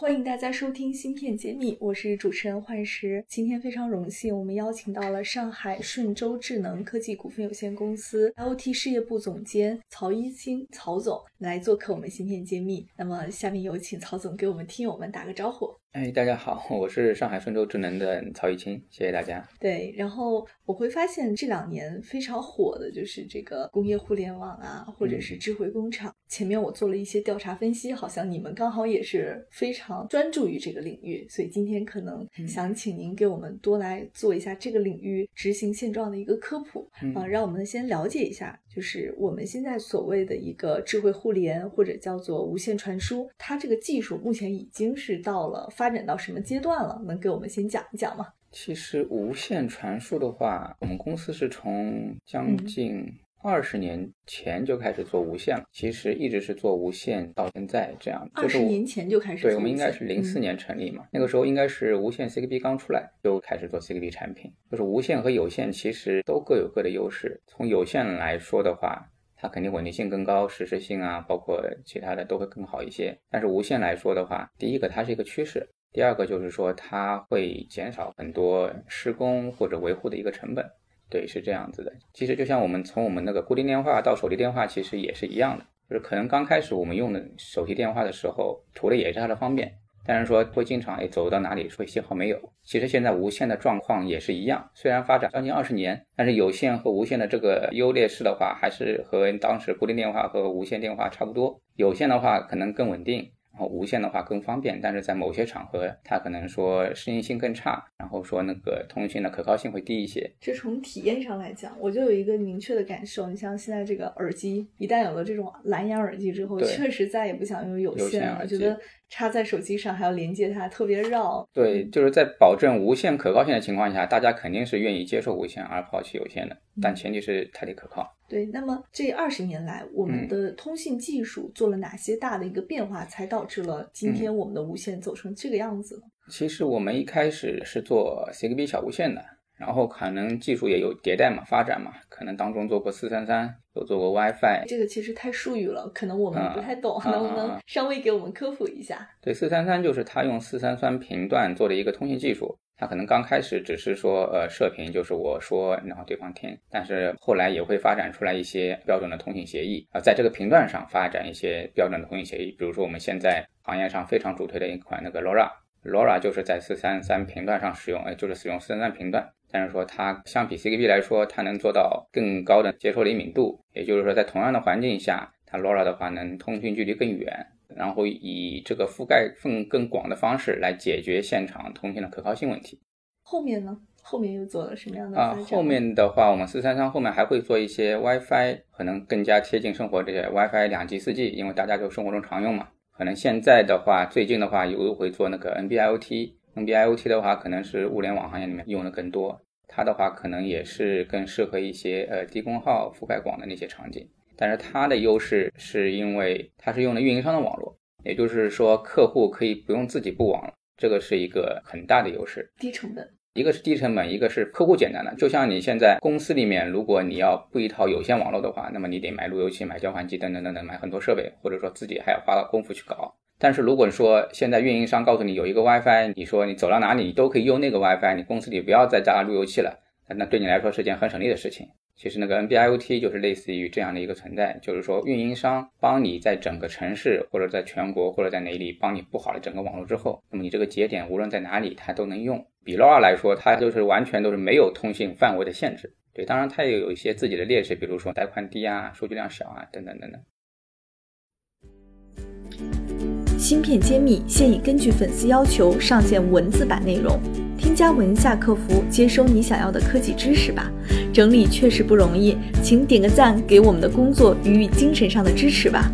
欢迎大家收听《芯片揭秘》，我是主持人幻石。今天非常荣幸，我们邀请到了上海顺州智能科技股份有限公司 IoT 事业部总监曹一清曹总来做客我们《芯片揭秘》。那么，下面有请曹总给我们听友们打个招呼。哎，大家好，我是上海顺州智能的曹玉清，谢谢大家。对，然后我会发现这两年非常火的就是这个工业互联网啊，或者是智慧工厂。前面我做了一些调查分析，好像你们刚好也是非常专注于这个领域，所以今天可能想请您给我们多来做一下这个领域执行现状的一个科普啊，让我们先了解一下，就是我们现在所谓的一个智慧互联或者叫做无线传输，它这个技术目前已经是到了发展到什么阶段了？能给我们先讲一讲吗？其实无线传输的话，我们公司是从将近。二十年前就开始做无线了，其实一直是做无线到现在这样。二十年前就开始。对，我们应该是零四年成立嘛，那个时候应该是无线 CKB 刚出来，就开始做 CKB 产品。就是无线和有线其实都各有各的优势。从有线来说的话，它肯定稳定性更高，实时性啊，包括其他的都会更好一些。但是无线来说的话，第一个它是一个趋势，第二个就是说它会减少很多施工或者维护的一个成本。对，是这样子的。其实就像我们从我们那个固定电话到手提电话，其实也是一样的。就是可能刚开始我们用的手提电话的时候，图的也是它的方便，但是说会经常哎走到哪里会信号没有。其实现在无线的状况也是一样，虽然发展将近二十年，但是有线和无线的这个优劣势的话，还是和当时固定电话和无线电话差不多。有线的话可能更稳定。然后无线的话更方便，但是在某些场合，它可能说适应性更差，然后说那个通讯的可靠性会低一些。这从体验上来讲，我就有一个明确的感受。你像现在这个耳机，一旦有了这种蓝牙耳机之后，确实再也不想用有线了，觉得插在手机上还要连接它，特别绕。对，就是在保证无线可靠性的情况下，大家肯定是愿意接受无线而抛弃有线的，但前提是它得可靠。对，那么这二十年来，我们的通信技术做了哪些大的一个变化，才导致了今天我们的无线走成这个样子呢？其实我们一开始是做 CGB 小无线的，然后可能技术也有迭代嘛，发展嘛，可能当中做过四三三，有做过 WiFi。这个其实太术语了，可能我们不太懂，能不能稍微给我们科普一下？对，四三三就是它用四三三频段做的一个通信技术。它可能刚开始只是说，呃，射频就是我说，然后对方听，但是后来也会发展出来一些标准的通信协议啊，在这个频段上发展一些标准的通信协议，比如说我们现在行业上非常主推的一款那个 LoRa，LoRa 就是在四三三频段上使用，哎，就是使用四三三频段，但是说它相比 CKB 来说，它能做到更高的接收灵敏度，也就是说在同样的环境下，它 LoRa 的话能通讯距离更远。然后以这个覆盖更更广的方式来解决现场通信的可靠性问题。后面呢？后面又做了什么样的啊？后面的话，我们四三三后面还会做一些 WiFi，可能更加贴近生活这些 WiFi 两 G 四 G，因为大家就生活中常用嘛。可能现在的话，最近的话又会做那个 NB-IoT，NB-IoT 的话可能是物联网行业里面用的更多。它的话可能也是更适合一些呃低功耗、覆盖广的那些场景。但是它的优势是因为它是用的运营商的网络，也就是说客户可以不用自己布网了，这个是一个很大的优势。低成本，一个是低成本，一个是客户简单的。就像你现在公司里面，如果你要布一套有线网络的话，那么你得买路由器、买交换机等等等等，买很多设备，或者说自己还要花功夫去搞。但是如果说现在运营商告诉你有一个 WiFi，你说你走到哪里你都可以用那个 WiFi，你公司里不要再加路由器了，那对你来说是件很省力的事情。其实那个 NB-IoT 就是类似于这样的一个存在，就是说运营商帮你在整个城市或者在全国或者在哪里帮你布好了整个网络之后，那么你这个节点无论在哪里它都能用。比 LoRa 来说，它就是完全都是没有通信范围的限制。对，当然它也有一些自己的劣势，比如说带宽低啊、数据量小啊等等等等。芯片揭秘现已根据粉丝要求上线文字版内容，添加文下客服接收你想要的科技知识吧。整理确实不容易，请点个赞，给我们的工作予以精神上的支持吧。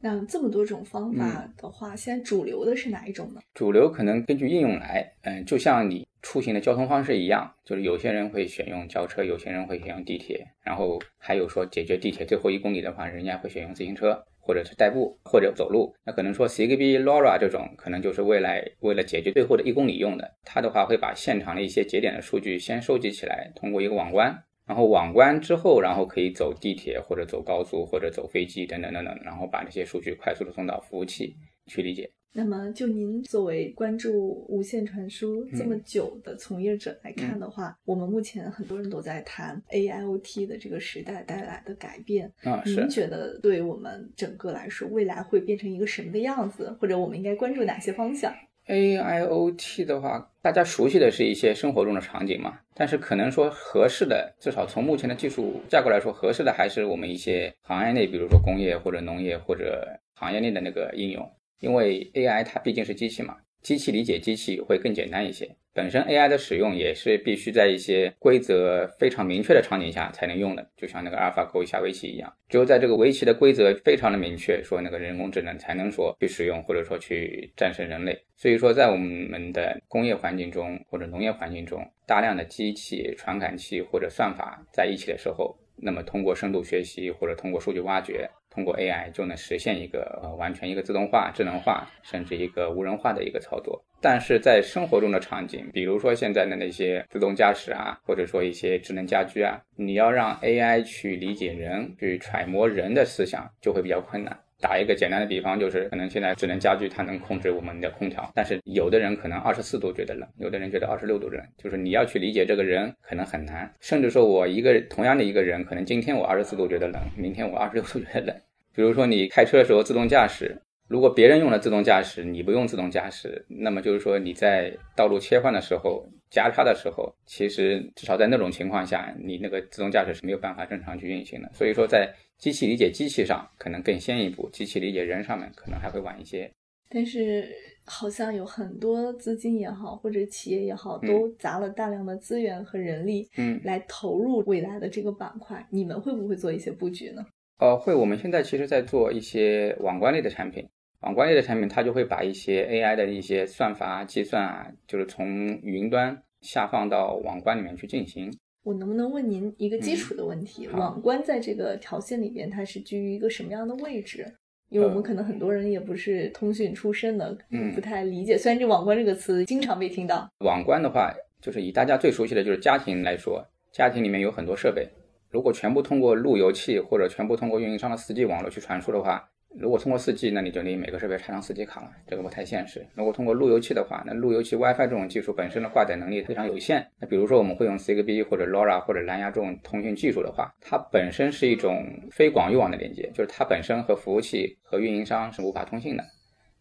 那这么多种方法的话，现在主流的是哪一种呢？主流可能根据应用来，嗯，就像你出行的交通方式一样，就是有些人会选用轿车，有些人会选用地铁，然后还有说解决地铁最后一公里的话，人家会选用自行车。或者是代步，或者走路，那可能说 Zigbee LoRa 这种，可能就是未来为了解决最后的一公里用的。它的话会把现场的一些节点的数据先收集起来，通过一个网关，然后网关之后，然后可以走地铁或者走高速或者走飞机等等等等，然后把这些数据快速的送到服务器去理解。那么，就您作为关注无线传输这么久的从业者来看的话，我们目前很多人都在谈 AIoT 的这个时代带来的改变啊。您觉得对我们整个来说，未来会变成一个什么的样子？或者我们应该关注哪些方向？AIoT 的话，大家熟悉的是一些生活中的场景嘛，但是可能说合适的，至少从目前的技术架构来说，合适的还是我们一些行业内，比如说工业或者农业或者行业内的那个应用。因为 AI 它毕竟是机器嘛，机器理解机器会更简单一些。本身 AI 的使用也是必须在一些规则非常明确的场景下才能用的，就像那个阿尔法狗下围棋一样，只有在这个围棋的规则非常的明确，说那个人工智能才能说去使用或者说去战胜人类。所以说，在我们的工业环境中或者农业环境中，大量的机器、传感器或者算法在一起的时候，那么通过深度学习或者通过数据挖掘。通过 AI 就能实现一个呃完全一个自动化、智能化，甚至一个无人化的一个操作。但是在生活中的场景，比如说现在的那些自动驾驶啊，或者说一些智能家居啊，你要让 AI 去理解人、去揣摩人的思想，就会比较困难。打一个简单的比方，就是可能现在智能家居它能控制我们的空调，但是有的人可能二十四度觉得冷，有的人觉得二十六度冷，就是你要去理解这个人可能很难。甚至说我一个同样的一个人，可能今天我二十四度觉得冷，明天我二十六度觉得冷。比如说你开车的时候自动驾驶，如果别人用了自动驾驶，你不用自动驾驶，那么就是说你在道路切换的时候、加插的时候，其实至少在那种情况下，你那个自动驾驶是没有办法正常去运行的。所以说在机器理解机器上可能更先一步，机器理解人上面可能还会晚一些。但是好像有很多资金也好，或者企业也好，都砸了大量的资源和人力，嗯，来投入未来的这个板块。你们会不会做一些布局呢？呃，会。我们现在其实在做一些网关类的产品，网关类的产品它就会把一些 AI 的一些算法计算啊，就是从云端下放到网关里面去进行。我能不能问您一个基础的问题？网关在这个条线里边，它是居于一个什么样的位置？因为我们可能很多人也不是通讯出身的，嗯，不太理解。虽然这“网关”这个词经常被听到。网关的话，就是以大家最熟悉的就是家庭来说，家庭里面有很多设备，如果全部通过路由器或者全部通过运营商的 4G 网络去传输的话。如果通过 4G，那你就得每个设备插上 4G 卡了，这个不太现实。如果通过路由器的话，那路由器 WiFi 这种技术本身的挂载能力非常有限。那比如说我们会用 Zigbee 或者 LoRa 或者蓝牙这种通讯技术的话，它本身是一种非广域网的连接，就是它本身和服务器和运营商是无法通信的。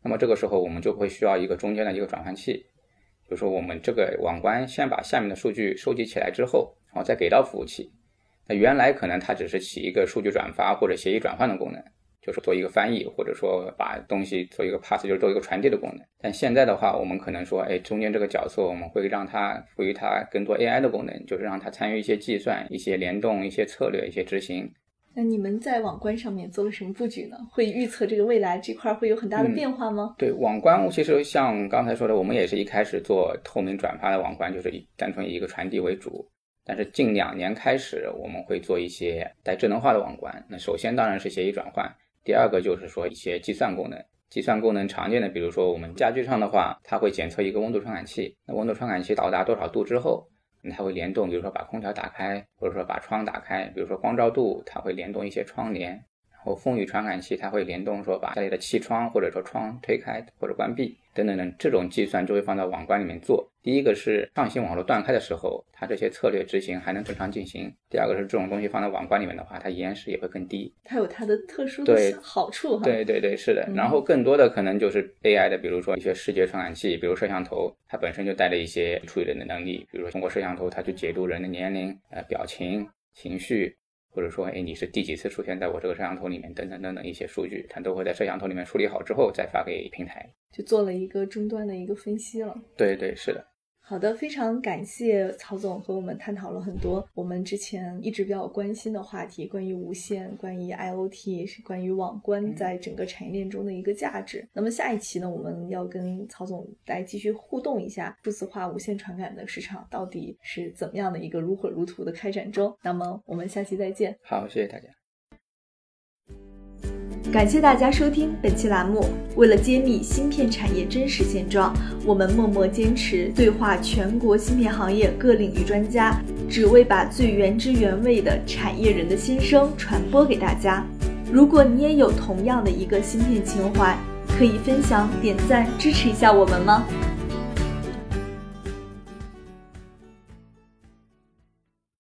那么这个时候我们就会需要一个中间的一个转换器，就是说我们这个网关先把下面的数据收集起来之后，然后再给到服务器。那原来可能它只是起一个数据转发或者协议转换的功能。就是做一个翻译，或者说把东西做一个 pass，就是做一个传递的功能。但现在的话，我们可能说，哎，中间这个角色，我们会让它赋予它更多 AI 的功能，就是让它参与一些计算、一些联动、一些策略、一些执行。那你们在网关上面做了什么布局呢？会预测这个未来这块会有很大的变化吗？对，网关其实像刚才说的，我们也是一开始做透明转发的网关，就是以单纯以一个传递为主。但是近两年开始，我们会做一些带智能化的网关。那首先当然是协议转换。第二个就是说一些计算功能，计算功能常见的，比如说我们家具上的话，它会检测一个温度传感器，那温度传感器到达多少度之后，它会联动，比如说把空调打开，或者说把窗打开，比如说光照度，它会联动一些窗帘，后风雨传感器它会联动说把家里的气窗或者说窗推开或者关闭。等等等，这种计算就会放到网关里面做。第一个是上行网络断开的时候，它这些策略执行还能正常进行；第二个是这种东西放在网关里面的话，它延时也会更低。它有它的特殊的好处哈。对对对，是的。然后更多的可能就是 AI 的，比如说一些视觉传感器，比如摄像头，它本身就带了一些处理人的能力，比如说通过摄像头，它去解读人的年龄、呃表情、情绪。或者说，哎，你是第几次出现在我这个摄像头里面？等等等等一些数据，它都会在摄像头里面处理好之后再发给平台，就做了一个终端的一个分析了。对对，是的。好的，非常感谢曹总和我们探讨了很多我们之前一直比较关心的话题，关于无线、关于 IOT、是关于网关在整个产业链中的一个价值。那么下一期呢，我们要跟曹总来继续互动一下数字化无线传感的市场到底是怎么样的一个如火如荼的开展中。那么我们下期再见。好，谢谢大家。感谢大家收听本期栏目。为了揭秘芯片产业真实现状，我们默默坚持对话全国芯片行业各领域专家，只为把最原汁原味的产业人的心声传播给大家。如果你也有同样的一个芯片情怀，可以分享、点赞、支持一下我们吗？